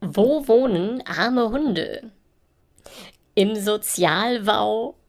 Wo wohnen arme Hunde? Im Sozialbau